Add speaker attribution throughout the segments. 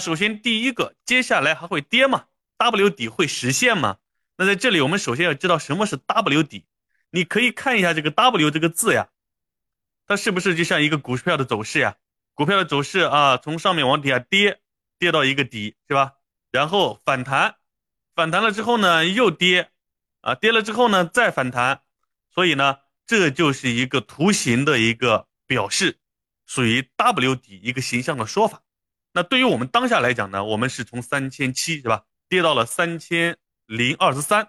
Speaker 1: 首先第一个，接下来还会跌吗？W 底会实现吗？那在这里我们首先要知道什么是 W 底。你可以看一下这个 W 这个字呀，它是不是就像一个股票的走势呀？股票的走势啊，从上面往底下跌，跌到一个底是吧？然后反弹，反弹了之后呢又跌，啊跌了之后呢再反弹，所以呢这就是一个图形的一个表示，属于 W 底一个形象的说法。那对于我们当下来讲呢，我们是从三千七是吧，跌到了三千零二十三，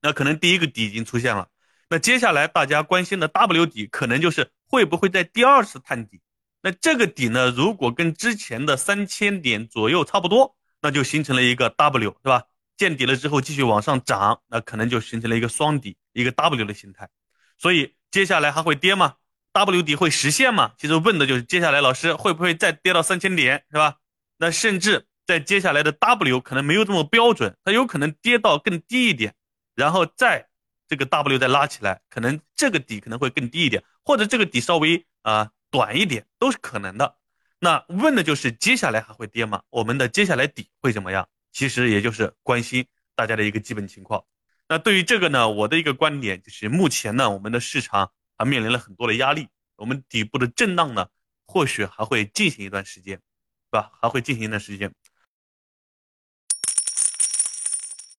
Speaker 1: 那可能第一个底已经出现了。那接下来大家关心的 W 底，可能就是会不会在第二次探底？那这个底呢，如果跟之前的三千点左右差不多，那就形成了一个 W，是吧？见底了之后继续往上涨，那可能就形成了一个双底，一个 W 的形态。所以接下来还会跌吗？W 底会实现吗？其实问的就是接下来老师会不会再跌到三千点，是吧？那甚至在接下来的 W 可能没有这么标准，它有可能跌到更低一点，然后再。这个 W 再拉起来，可能这个底可能会更低一点，或者这个底稍微啊短一点，都是可能的。那问的就是接下来还会跌吗？我们的接下来底会怎么样？其实也就是关心大家的一个基本情况。那对于这个呢，我的一个观点就是，目前呢，我们的市场还面临了很多的压力，我们底部的震荡呢，或许还会进行一段时间，是吧？还会进行一段时间。